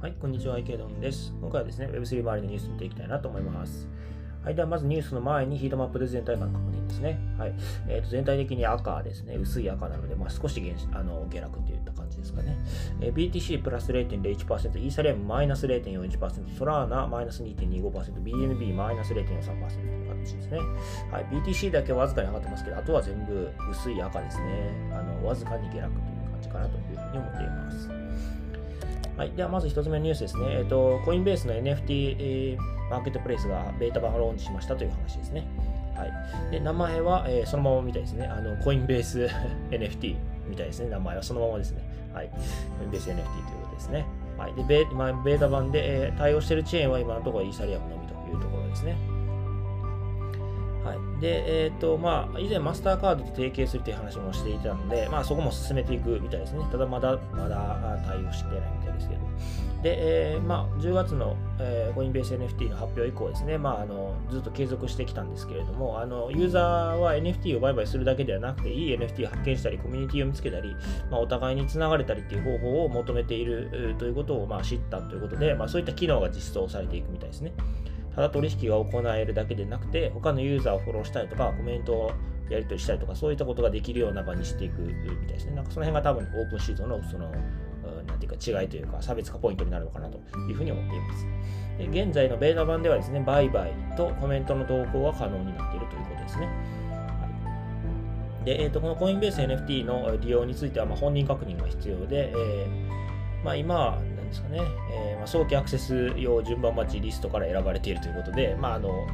はい、こんにちは、池ドンです。今回はですね、Web3 周りのニュース見ていきたいなと思います。はい、ではまずニュースの前にヒートマップで全体感確認ですね。はい。えー、と全体的に赤ですね。薄い赤なので、まあ、少し減あの下落といった感じですかね。えー、BTC プラス0.01%、イーサリアムマイナス0.41%、ソラーナマイナス2.25%、BNB マイナス0.43%という形ですね。はい。BTC だけわずかに上がってますけど、あとは全部薄い赤ですね。あのわずかに下落というじかなというふうに思っています。はい、ではまず1つ目のニュースですね。え、ー、と、コインベースの NFT、え、マーケットプレイスがベータ版をローンチしましたという話ですね。はい、で名前は、えー、そのままみたいですね。あのコインベース NFT みたいですね。名前はそのままですね。はい、コインベース NFT ということですね。はい、でベ今ベータ版で、えー、対応しているチェーンは今のところイーサリアムのみというところですね。はい、で、えっ、ー、と、まあ、以前マスターカードと提携するという話もしていたので、まあ、そこも進めていくみたいですね。ただ、まだ、まだ対応してないみたいですけど。で、えー、まあ、10月の、えー、コインベース NFT の発表以降ですね、まあ、あのずっと継続してきたんですけれども、あのユーザーは NFT を売買するだけではなくて、いい NFT を発見したり、コミュニティを見つけたり、まあ、お互いにつながれたりという方法を求めているということを、まあ、知ったということで、まあ、そういった機能が実装されていくみたいですね。ただ取引が行えるだけでなくて、他のユーザーをフォローしたりとか、コメントをやり取りしたりとか、そういったことができるような場にしていくみたいですね。なんかその辺が多分オープンシートのその、なんていうか違いというか、差別化ポイントになるのかなというふうに思っています。で現在のベータ版ではですね、売買とコメントの投稿が可能になっているということですね。で、えーと、このコインベース NFT の利用については、まあ、本人確認が必要で、えーまあ、今、ですかね、えー、まあ、早期アクセス用順番待ちリストから選ばれているということで、まああの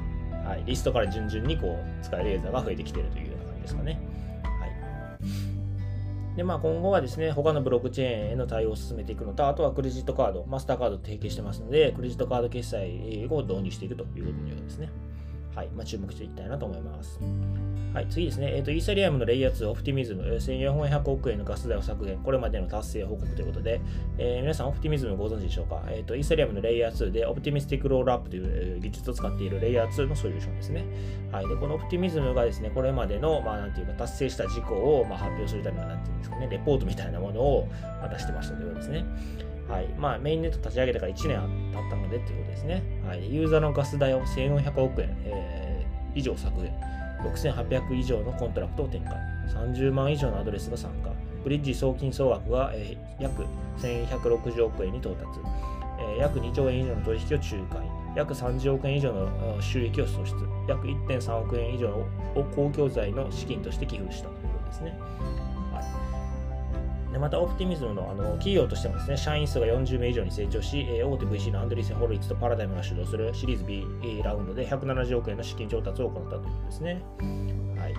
はい、リストから順々にこう使えるユーザーが増えてきているというような感じですかね。はいでまあ、今後はですね、他のブロックチェーンへの対応を進めていくのと、あとはクレジットカード、マスターカードと提携してますので、クレジットカード決済を導入していくということのようですね。はいまあ、注目していきたいなと思います。はい、次ですね、えーと、イーサリアムのレイヤー2オプティミズム、1400億円のガス代を削減、これまでの達成報告ということで、えー、皆さんオプティミズムご存知でしょうか、えーと、イーサリアムのレイヤー2でオプティミスティックロールアップという技術を使っているレイヤー2のソリューションですね。はい、でこの Optimism がですね、これまでの、まあ、なんていうか達成した事項を、まあ、発表するための、なんていうんですかね、レポートみたいなものを、出してましたということですね。はい。まあ、メインネット立ち上げてから1年経ったのでということですね。はい、ユーザーのガス代を1400億円、えー、以上削減。6800以上のコントラクトを展開、30万以上のアドレスが参加、ブリッジ送金総額が、えー、約1160億円に到達、えー、約2兆円以上の取引を仲介、約30億円以上の収益を創出、約1.3億円以上を公共財の資金として寄付したということですね。でまた、オプティミズムのあの企業としてもですね、社員数が40名以上に成長し、えー、大手 VC のアンドリーセン・ホルイッツとパラダイムが主導するシリーズ B ラウンドで170億円の資金調達を行ったということですね。はい。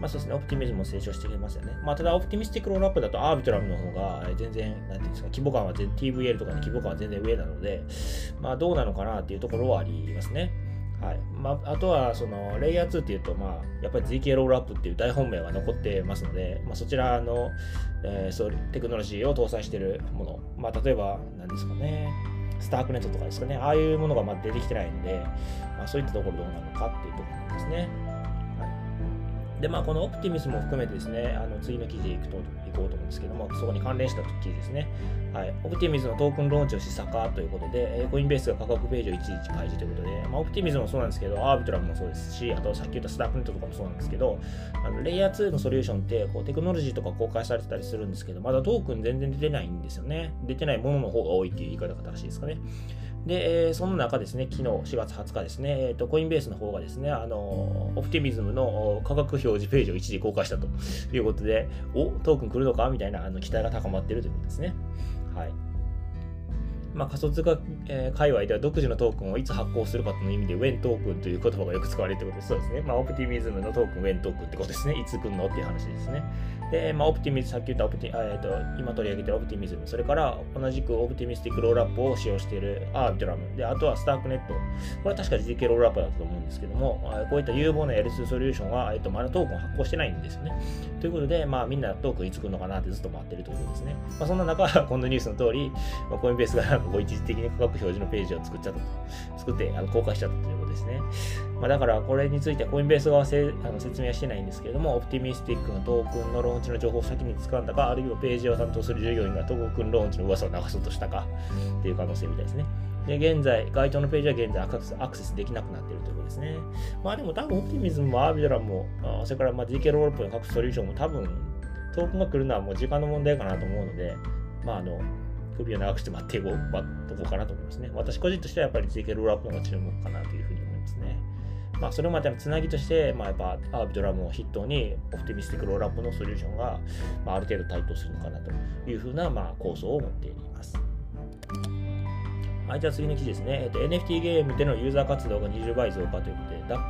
まあそうですね、オプティミズムも成長してきますよね。まあただ、オプティミスティックロールアップだとアービトラムの方が全然、なんていうんですか、規模感は TVL とかの規模感は全然上なので、まあどうなのかなっていうところはありますね。はい。まあ、あとはそのレイヤー2っていうと、まあ、やっぱり ZK ロールアップっていう大本命が残ってますので、まあ、そちらの、えー、そうテクノロジーを搭載しているもの、まあ、例えば何ですかね。スタークネットとかですかね。ああいうものがま出てきてないんで、まあ、そういったところどうなのかっていうところなんですね。で、まあ、このオプティミスも含めてですね、あの次の記事いくといこうと思うんですけども、そこに関連した記事ですね。はい、オプティミズのトークンローンチを示唆かということで、コインベースが価格ページをいちいち開示ということで、まあ、オプティミズもそうなんですけど、アービトラムもそうですし、あとさっき言ったスタークネットとかもそうなんですけど、あのレイヤー2のソリューションってこうテクノロジーとか公開されてたりするんですけど、まだトークン全然出てないんですよね。出てないものの方が多いっていう言い方が正しいですかね。で、えー、その中ですね、昨日4月20日ですね、えーと、コインベースの方がですね、あのオプティミズムの価格表示ページを一時公開したということで、おトークン来るのかみたいなあの期待が高まっているということですね。はい。まあ、仮想通貨、えー、界隈では独自のトークンをいつ発行するかという意味で、ウェントークンという言葉がよく使われていることです。そうですね。まあ、オプティミズムのトークン、ウェントークンってことですね。いつ来るのっていう話ですね。で、まあ、オプティミズ、さっき言ったオプティ、えーと、今取り上げてるオプティミズム、それから同じくオプティミスティックロールアップを使用しているアービトラム、で、あとはスタークネット。これは確か GK ロールアップだったと思うんですけども、こういった有望な L2 ソリューションは、えーと、まだトークン発行してないんですよね。ということで、まあ、みんなトークンいつ来るのかなってずっと待ってるということですね。まあ、そんな中、このニュースの通り、まあ、コインベースがなんかこう一時的に価格表示のページを作っちゃったと。作ってあの公開しちゃったというですね。まあ、だからこれについてコインベース側はせあの説明はしてないんですけれども、オプティミスティックのトークンのローンチの情報を先に掴んだか、あるいはページを担当する従業員がトークンローンチの噂を流そうとしたかっていう可能性みたいですね。で、現在、該当のページは現在アクセスできなくなっているということですね。まあでも多分オプティミズムもアービドラも、あそれからまあ GK ロールプの各ソリューションも多分トークンが来るのはもう時間の問題かなと思うので、まああの、首を長くして待っていこう、待っとこうかなと思いますね。私個人としてはやっぱり GK ロールアップの方が注目かなというふ。まあ、それまでのつなぎとして、まあ、やっぱアービトラムを筆頭にオプティミスティックロールアップのソリューションが、まあ、ある程度対等するのかなというふうな、まあ、構想を持っています。はい、じゃあ次の記事ですね。えっと、NFT ゲームでのユーザー活動が20倍増加ということで、DAP、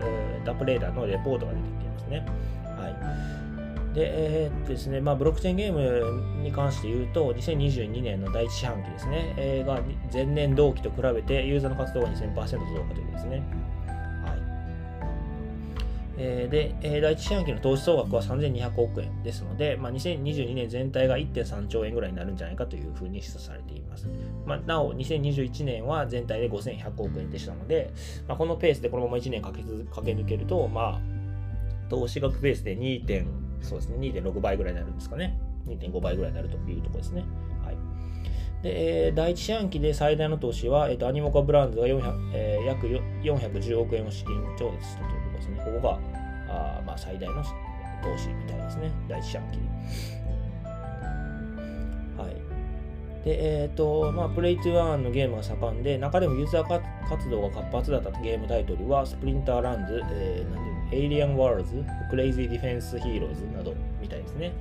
えー、DAP レーダーのレポートが出てきていますね。はい。で、えー、っとですね、まあ、ブロックチェーンゲームに関して言うと、2022年の第一四半期ですね、えー、が前年同期と比べてユーザーの活動が2000%増加ということですね。で、第一四半期の投資総額は3200億円ですので、まあ、2022年全体が1.3兆円ぐらいになるんじゃないかというふうに示唆されています。まあ、なお、2021年は全体で5100億円でしたので、まあ、このペースでこのまま1年かけかけ抜けると、まあ、投資額ベースで2.5そうですね、2.6倍ぐらいになるんですかね。2.5倍ぐらいになるというところですね。で、えー、第一四半期で最大の投資は、えーと、アニモカブランドが400、えー、約410億円を資金調達したということですね。ここがあ、まあ、最大の投資みたいですね。第一四半期はい。で、えっ、ー、と、まあ、 Play to Earn のゲームが盛んで、中でもユーザー活動が活発だったゲームタイトルは、 Splinterlands、えー、なんで Alien Worlds、 Crazy Defense Heroes などみたいですね。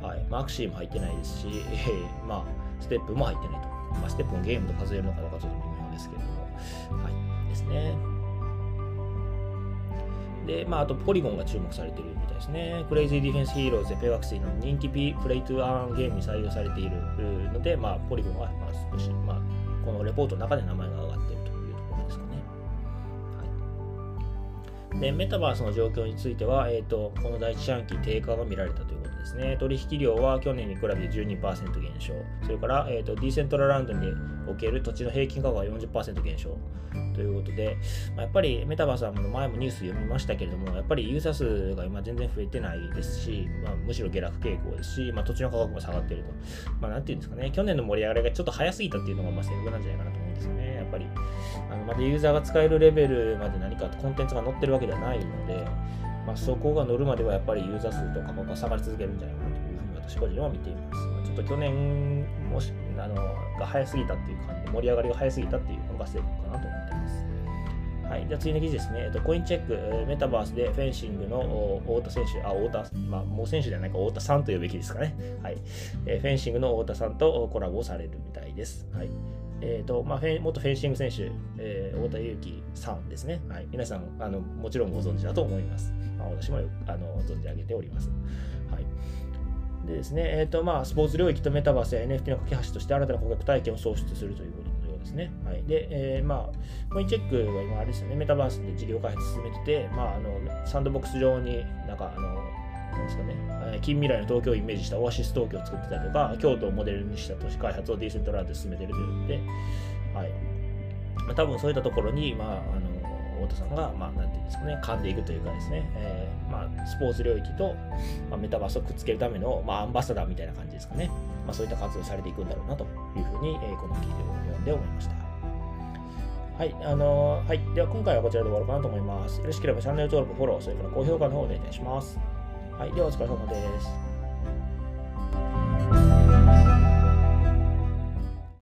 はい。まあ、 Axie も入ってないですし、えー、まあ、 STEPN も入ってないと。まあ、 STEPN もゲームと数えるのかどうかちょっと微妙ですけれども、はい。ですね。で、まあ、あと、 Polygon が注目されているみたいですね。 Crazy Defense Heroes で Pegaxy の人気ピ Play to Earn ゲームに採用されているので、まあ、ポリゴンは、まあ、少し、まあ、このレポートの中で名前が上がってで、メタバースの状況については、えーと、この第一四半期低下が見られたということですね。取引量は去年に比べて12%減少。それから、えーと、ディーセントラランドにおける土地の平均価格が40%減少。ということで、まあ、やっぱりメタバースは前もニュース読みましたけれども、やっぱりユーザー数が今全然増えてないですし、まあ、むしろ下落傾向ですし、まあ、土地の価格も下がっていると。まあ、なんていうんですかね、去年の盛り上がりがちょっと早すぎたっていうのがまあ正確なんじゃないかなとぱり、あのまだユーザーが使えるレベルまで何かコンテンツが載ってるわけではないので、まあ、そこが乗るまではやっぱりユーザー数と価格が下がり続けるんじゃないかなというふうに私個人は見ています。ちょっと去年もしあのが早すぎたっていう感じで、盛り上がりが早すぎたっていうのが正確かなと思っています。はい、じゃあ次の記事ですね。えっと、コインチェック、メタバースでフェンシングの太田選手、あ、太田、まあ、もう選手ではないか、太田さんというべきですかね。はい。え、フェンシングの太田さんとコラボされるみたいです。はい。えーとまあ、フェ元フェンシング選手、えー、太田祐樹さんですね、はい。皆さんあの、もちろんご存知だと思います。まあ、私もあの存じ上げております。はい、でですね、えーとまあ、スポーツ領域とメタバースや NFT の架け橋として新たな顧客体験を創出するということのようですね。はい、で、えー、まあ、コインチェックは今あれですよね、メタバースで事業開発進めてて、まあ、あのサンドボックス上になんかあのなんですかね、近未来の東京をイメージしたオアシス東京を作ってたりとか、京都をモデルにした都市開発をディーセントラルで進めてるということで、はいまあ、多分そういったところに、まあ、あの太田さんが、まあ、なんていうんですかね、噛んでいくというかですね、えーまあ、スポーツ領域と、まあ、メタバースをくっつけるための、まあ、アンバサダーみたいな感じですかね、まあ、そういった活動されていくんだろうなというふうに、えー、この記事を読んで思いました。はい、あのー、はい。では今回はこちらで終わろうかなと思います。よろしければチャンネル登録、フォロー、それから高評価の方お願いします。はい、ではお疲れ様です。